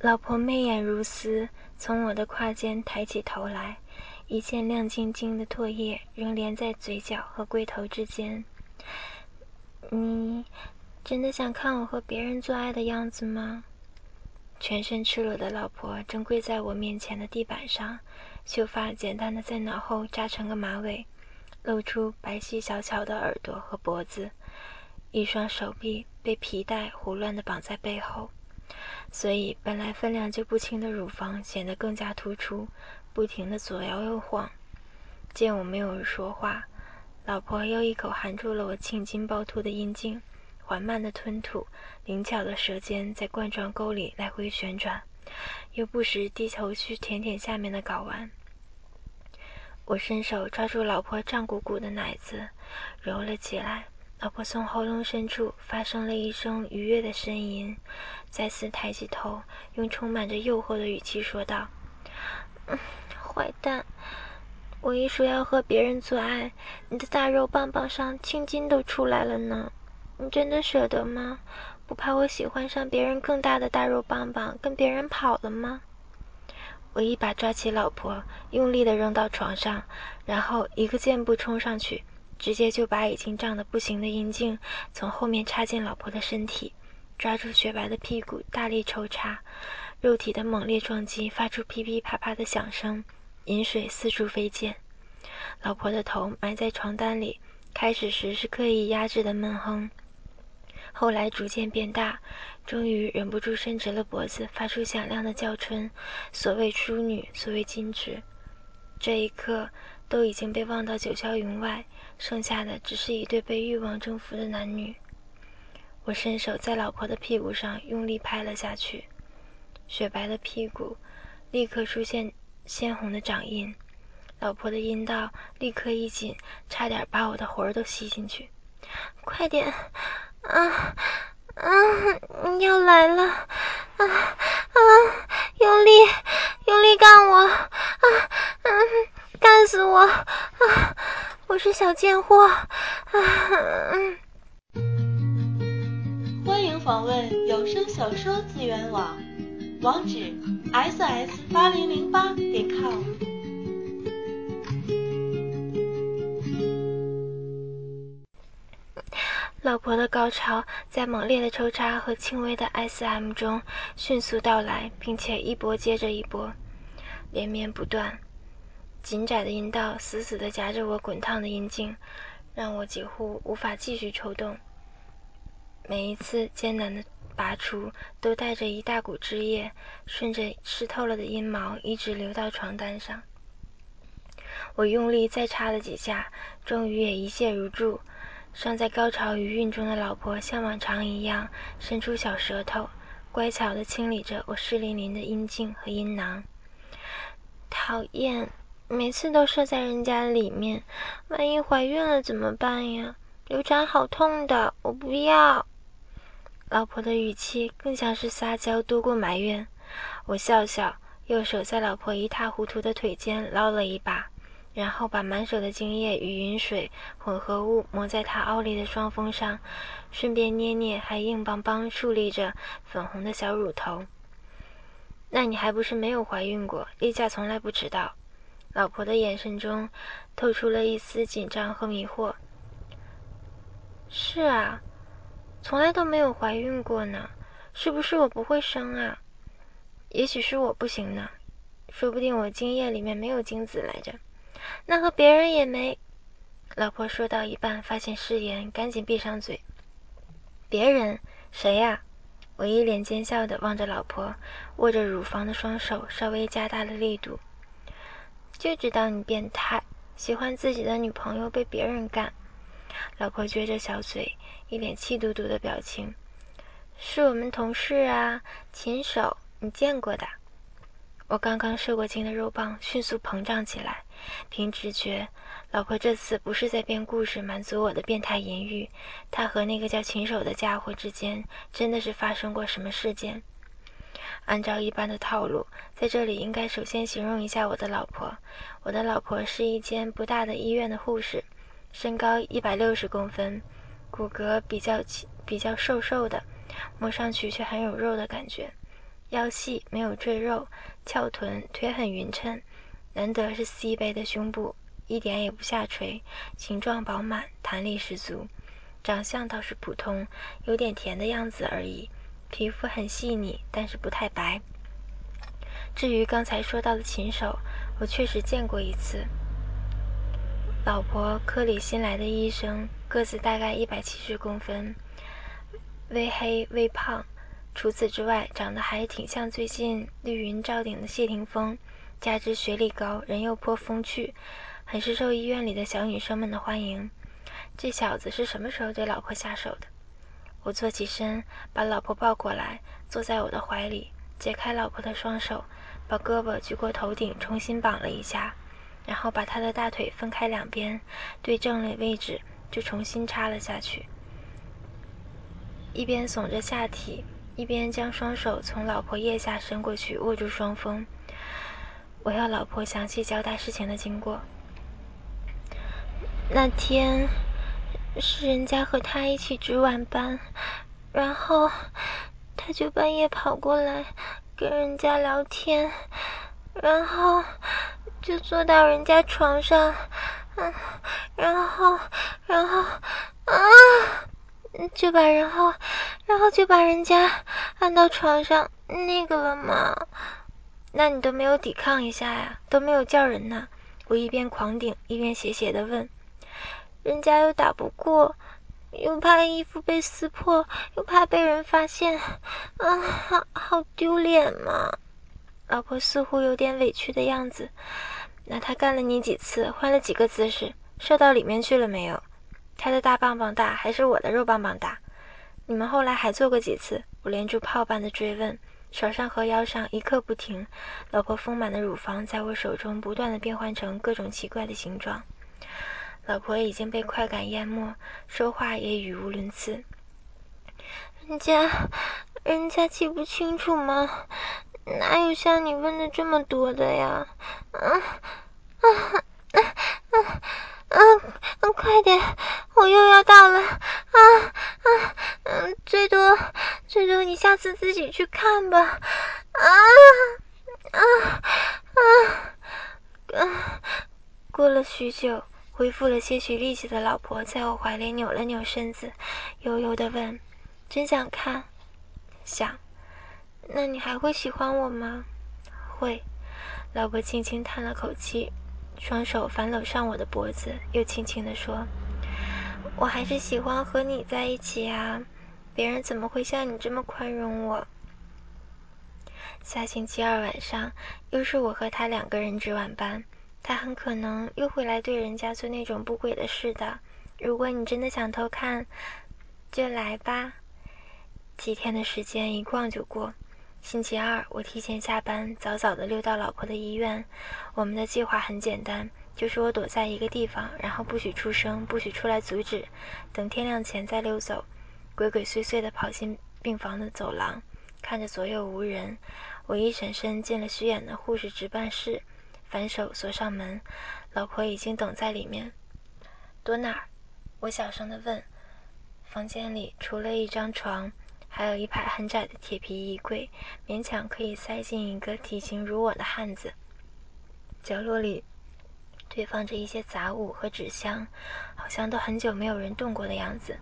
老婆媚眼如丝，从我的胯间抬起头来，一件亮晶晶的唾液仍连在嘴角和龟头之间。你真的想看我和别人做爱的样子吗？全身赤裸的老婆正跪在我面前的地板上，秀发简单的在脑后扎成个马尾，露出白皙小巧的耳朵和脖子，一双手臂被皮带胡乱地绑在背后，所以本来分量就不轻的乳房显得更加突出，不停的左摇右晃。见我没有说话，老婆又一口含住了我青筋暴突的阴茎。缓慢的吞吐，灵巧的舌尖在冠状沟里来回旋转，又不时低头去舔舔下面的睾丸。我伸手抓住老婆胀鼓鼓的奶子，揉了起来。老婆从喉咙深处发生了一声愉悦的呻吟，再次抬起头，用充满着诱惑的语气说道：“坏蛋，我一说要和别人做爱，你的大肉棒棒上青筋都出来了呢。”你真的舍得吗？不怕我喜欢上别人更大的大肉棒棒，跟别人跑了吗？我一把抓起老婆，用力地扔到床上，然后一个箭步冲上去，直接就把已经胀得不行的阴茎从后面插进老婆的身体，抓住雪白的屁股大力抽插，肉体的猛烈撞击发出噼噼啪啪的响声，饮水四处飞溅。老婆的头埋在床单里，开始时是刻意压制的闷哼。后来逐渐变大，终于忍不住伸直了脖子，发出响亮的叫春。所谓淑女，所谓矜持，这一刻都已经被忘到九霄云外，剩下的只是一对被欲望征服的男女。我伸手在老婆的屁股上用力拍了下去，雪白的屁股立刻出现鲜红的掌印，老婆的阴道立刻一紧，差点把我的魂儿都吸进去。快点！啊啊！要来了！啊啊！用力，用力干我！啊啊！干死我！啊！我是小贱货！啊！欢迎访问有声小说资源网，网址：ss 八零零八点 com。老婆的高潮在猛烈的抽插和轻微的 S.M 中迅速到来，并且一波接着一波，连绵不断。紧窄的阴道死死地夹着我滚烫的阴茎，让我几乎无法继续抽动。每一次艰难的拔出，都带着一大股汁液，顺着湿透了的阴毛一直流到床单上。我用力再插了几下，终于也一泻如注。尚在高潮余韵中的老婆，像往常一样伸出小舌头，乖巧地清理着我湿淋淋的阴茎和阴囊。讨厌，每次都射在人家里面，万一怀孕了怎么办呀？流产好痛的，我不要。老婆的语气更像是撒娇多过埋怨。我笑笑，右手在老婆一塌糊涂的腿间捞了一把。然后把满手的精液与云水混合物抹在她凹立的双峰上，顺便捏捏还硬邦邦竖立着粉红的小乳头。那你还不是没有怀孕过？例假从来不迟到。老婆的眼神中透出了一丝紧张和迷惑。是啊，从来都没有怀孕过呢。是不是我不会生啊？也许是我不行呢，说不定我精液里面没有精子来着。那和别人也没。老婆说到一半，发现失言，赶紧闭上嘴。别人谁呀？我一脸奸笑的望着老婆，握着乳房的双手稍微加大了力度。就知道你变态，喜欢自己的女朋友被别人干。老婆撅着小嘴，一脸气嘟嘟的表情。是我们同事啊，禽手，你见过的。我刚刚射过精的肉棒迅速膨胀起来，凭直觉，老婆这次不是在编故事满足我的变态淫欲，她和那个叫禽手的家伙之间真的是发生过什么事件？按照一般的套路，在这里应该首先形容一下我的老婆。我的老婆是一间不大的医院的护士，身高一百六十公分，骨骼比较比较瘦瘦的，摸上去却很有肉的感觉。腰细没有赘肉，翘臀，腿很匀称，难得是 C 杯的胸部，一点也不下垂，形状饱满，弹力十足。长相倒是普通，有点甜的样子而已。皮肤很细腻，但是不太白。至于刚才说到的禽手，我确实见过一次。老婆科里新来的医生，个子大概一百七十公分，微黑微胖。除此之外，长得还挺像最近绿云罩顶的谢霆锋，加之学历高，人又颇风趣，很是受医院里的小女生们的欢迎。这小子是什么时候对老婆下手的？我坐起身，把老婆抱过来，坐在我的怀里，解开老婆的双手，把胳膊举过头顶，重新绑了一下，然后把她的大腿分开两边，对正了位置，就重新插了下去。一边耸着下体，一边将双手从老婆腋下伸过去，握住双峰。我要老婆详细交代事情的经过。那天。是人家和他一起值晚班，然后他就半夜跑过来跟人家聊天，然后就坐到人家床上，嗯，然后，然后，啊，就把然后，然后就把人家按到床上那个了吗？那你都没有抵抗一下呀？都没有叫人呢？我一边狂顶一边斜斜的问。人家又打不过，又怕衣服被撕破，又怕被人发现，啊，好好丢脸嘛！老婆似乎有点委屈的样子。那他干了你几次？换了几个姿势？射到里面去了没有？他的大棒棒大还是我的肉棒棒大？你们后来还做过几次？我连珠炮般的追问，手上和腰上一刻不停。老婆丰满的乳房在我手中不断的变换成各种奇怪的形状。老婆已经被快感淹没，说话也语无伦次。人家，人家记不清楚吗？哪有像你问的这么多的呀？啊啊啊啊啊！快点，我又要到了！啊啊嗯，最多最多你下次自己去看吧。啊啊啊啊！过了许久。恢复了些许力气的老婆在我怀里扭了扭身子，悠悠地问：“真想看？想？那你还会喜欢我吗？”“会。”老婆轻轻叹了口气，双手反搂上我的脖子，又轻轻地说：“我还是喜欢和你在一起啊，别人怎么会像你这么宽容我？”下星期二晚上，又是我和他两个人值晚班。他很可能又会来对人家做那种不轨的事的。如果你真的想偷看，就来吧。几天的时间一逛就过。星期二，我提前下班，早早的溜到老婆的医院。我们的计划很简单，就是我躲在一个地方，然后不许出声，不许出来阻止，等天亮前再溜走。鬼鬼祟祟的跑进病房的走廊，看着左右无人，我一闪身进了虚掩的护士值班室。反手锁上门，老婆已经等在里面。躲哪儿？我小声地问。房间里除了一张床，还有一排很窄的铁皮衣柜，勉强可以塞进一个体型如我的汉子。角落里堆放着一些杂物和纸箱，好像都很久没有人动过的样子。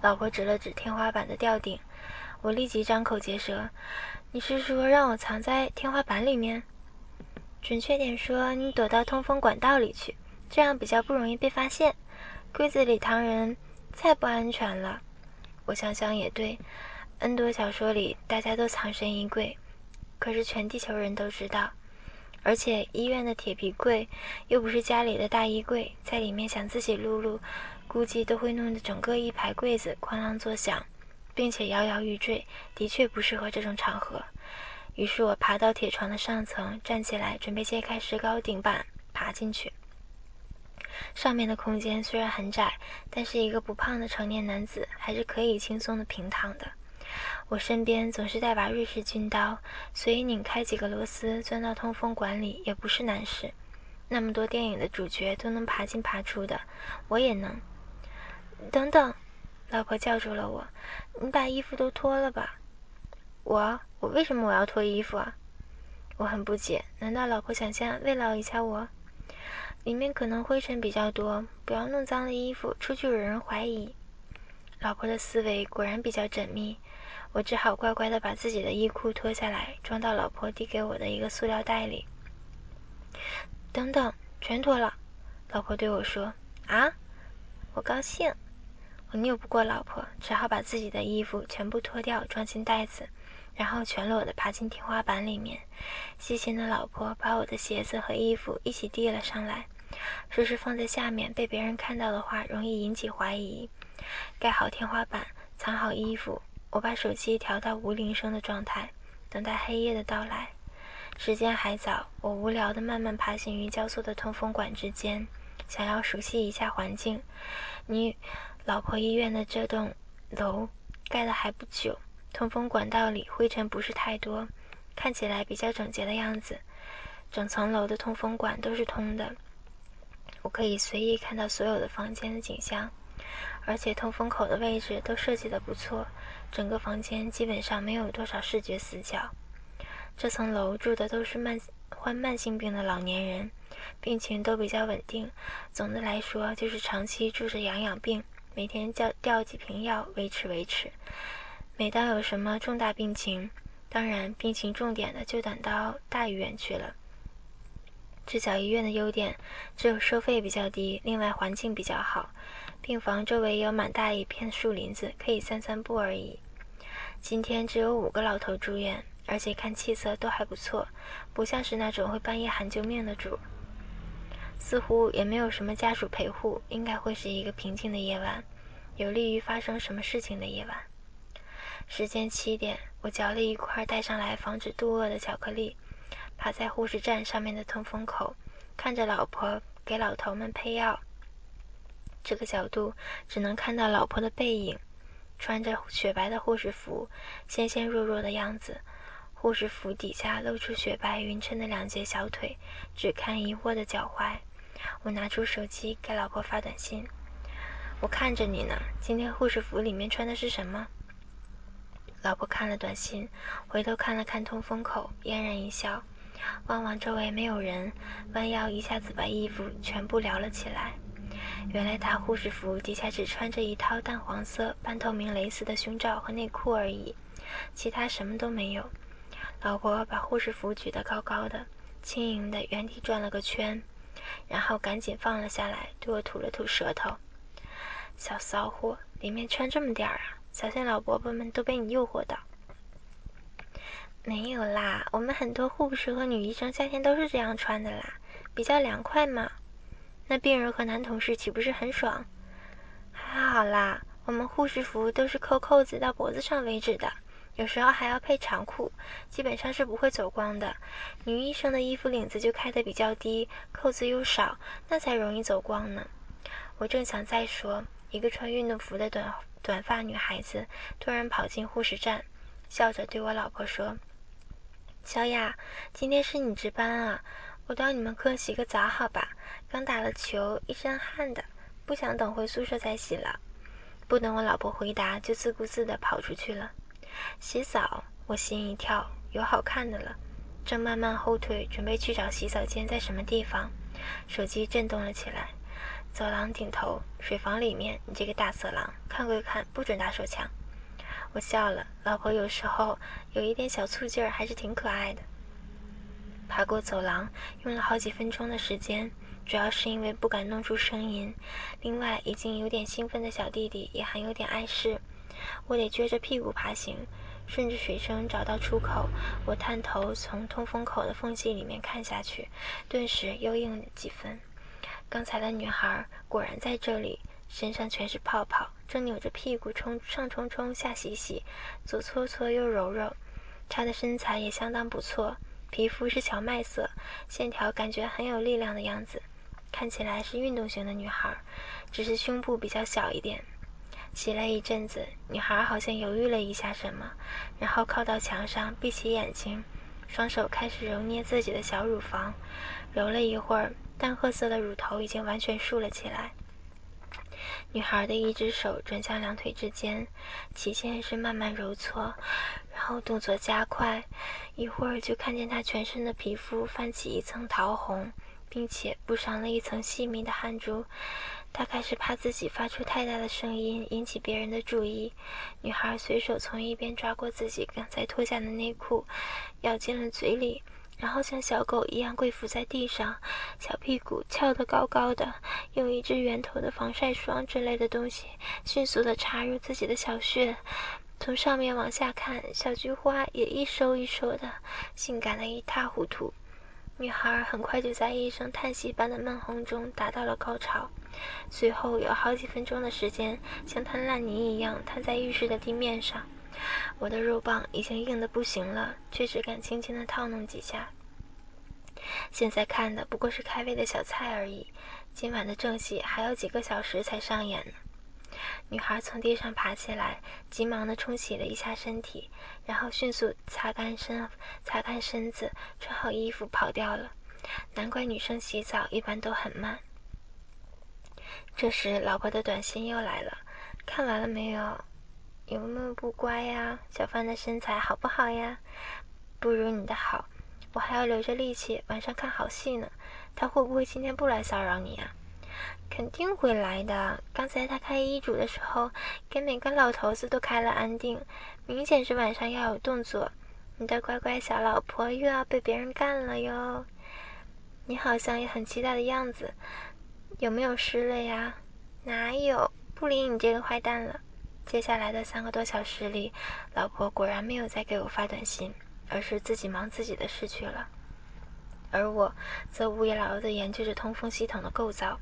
老婆指了指天花板的吊顶，我立即张口结舌：“你是说让我藏在天花板里面？”准确点说，你躲到通风管道里去，这样比较不容易被发现。柜子里藏人太不安全了。我想想也对，N 多小说里大家都藏身衣柜，可是全地球人都知道。而且医院的铁皮柜又不是家里的大衣柜，在里面想自己录录，估计都会弄得整个一排柜子哐啷作响，并且摇摇欲坠，的确不适合这种场合。于是我爬到铁床的上层，站起来，准备揭开石膏顶板，爬进去。上面的空间虽然很窄，但是一个不胖的成年男子还是可以轻松的平躺的。我身边总是带把瑞士军刀，随意拧开几个螺丝，钻到通风管里也不是难事。那么多电影的主角都能爬进爬出的，我也能。等等，老婆叫住了我：“你把衣服都脱了吧。”我我为什么我要脱衣服啊？我很不解，难道老婆想先慰劳一下我？里面可能灰尘比较多，不要弄脏了衣服，出去惹人怀疑。老婆的思维果然比较缜密，我只好乖乖的把自己的衣裤脱下来，装到老婆递给我的一个塑料袋里。等等，全脱了。老婆对我说：“啊？”我高兴。我拗不过老婆，只好把自己的衣服全部脱掉，装进袋子，然后全裸的爬进天花板里面。细心的老婆把我的鞋子和衣服一起递了上来，说是放在下面，被别人看到的话容易引起怀疑。盖好天花板，藏好衣服，我把手机调到无铃声的状态，等待黑夜的到来。时间还早，我无聊的慢慢爬行于交错的通风管之间，想要熟悉一下环境。你。老婆医院的这栋楼盖的还不久，通风管道里灰尘不是太多，看起来比较整洁的样子。整层楼的通风管都是通的，我可以随意看到所有的房间的景象，而且通风口的位置都设计的不错，整个房间基本上没有多少视觉死角。这层楼住的都是慢患慢性病的老年人，病情都比较稳定，总的来说就是长期住着养养病。每天叫吊几瓶药维持维持。每当有什么重大病情，当然病情重点的就等到大医院去了。这小医院的优点只有收费比较低，另外环境比较好。病房周围有满大一片树林子，可以散散步而已。今天只有五个老头住院，而且看气色都还不错，不像是那种会半夜喊救命的主。似乎也没有什么家属陪护，应该会是一个平静的夜晚，有利于发生什么事情的夜晚。时间七点，我嚼了一块带上来防止肚饿的巧克力，趴在护士站上面的通风口，看着老婆给老头们配药。这个角度只能看到老婆的背影，穿着雪白的护士服，纤纤弱弱的样子。护士服底下露出雪白匀称的两截小腿，只看疑惑的脚踝。我拿出手机给老婆发短信：“我看着你呢，今天护士服里面穿的是什么？”老婆看了短信，回头看了看通风口，嫣然一笑，望望周围没有人，弯腰一下子把衣服全部撩了起来。原来她护士服底下只穿着一套淡黄色半透明蕾丝的胸罩和内裤而已，其他什么都没有。老婆把护士服举得高高的，轻盈的原地转了个圈。然后赶紧放了下来，对我吐了吐舌头。小骚货，里面穿这么点儿啊？小心老伯伯们都被你诱惑到。没有啦，我们很多护士和女医生夏天都是这样穿的啦，比较凉快嘛。那病人和男同事岂不是很爽？还好啦，我们护士服都是扣扣子到脖子上为止的。有时候还要配长裤，基本上是不会走光的。女医生的衣服领子就开得比较低，扣子又少，那才容易走光呢。我正想再说，一个穿运动服的短短发女孩子突然跑进护士站，笑着对我老婆说：“小雅，今天是你值班啊？我到你们科洗个澡好吧？刚打了球，一身汗的，不想等回宿舍再洗了。”不等我老婆回答，就自顾自地跑出去了。洗澡，我心一跳，有好看的了，正慢慢后退，准备去找洗澡间在什么地方，手机震动了起来。走廊顶头，水房里面，你这个大色狼，看归看，不准打手枪。我笑了，老婆有时候有一点小醋劲儿，还是挺可爱的。爬过走廊，用了好几分钟的时间，主要是因为不敢弄出声音，另外已经有点兴奋的小弟弟也还有点碍事。我得撅着屁股爬行，顺着水声找到出口。我探头从通风口的缝隙里面看下去，顿时又硬了几分。刚才的女孩果然在这里，身上全是泡泡，正扭着屁股冲上冲冲下洗洗，左搓搓右揉揉。她的身材也相当不错，皮肤是荞麦色，线条感觉很有力量的样子，看起来是运动型的女孩，只是胸部比较小一点。洗了一阵子，女孩好像犹豫了一下什么，然后靠到墙上，闭起眼睛，双手开始揉捏自己的小乳房。揉了一会儿，淡褐色的乳头已经完全竖了起来。女孩的一只手转向两腿之间，起先是慢慢揉搓，然后动作加快，一会儿就看见她全身的皮肤泛起一层桃红，并且布上了一层细密的汗珠。大概是怕自己发出太大的声音引起别人的注意，女孩随手从一边抓过自己刚才脱下的内裤，咬进了嘴里。然后像小狗一样跪伏在地上，小屁股翘得高高的，用一支圆头的防晒霜之类的东西迅速地插入自己的小穴，从上面往下看，小菊花也一收一收的，性感的一塌糊涂。女孩很快就在一声叹息般的闷哼中达到了高潮，随后有好几分钟的时间像滩烂泥一样瘫在浴室的地面上。我的肉棒已经硬得不行了，却只敢轻轻地套弄几下。现在看的不过是开胃的小菜而已，今晚的正戏还有几个小时才上演呢。女孩从地上爬起来，急忙地冲洗了一下身体，然后迅速擦干身、擦干身子，穿好衣服跑掉了。难怪女生洗澡一般都很慢。这时，老婆的短信又来了：“看完了没有？”有没有不乖呀？小范的身材好不好呀？不如你的好，我还要留着力气晚上看好戏呢。他会不会今天不来骚扰你啊？肯定会来的。刚才他开医嘱的时候，给每个老头子都开了安定，明显是晚上要有动作。你的乖乖小老婆又要被别人干了哟。你好像也很期待的样子，有没有湿了呀？哪有？不理你这个坏蛋了。接下来的三个多小时里，老婆果然没有再给我发短信，而是自己忙自己的事去了。而我则无劳的研究着通风系统的构造。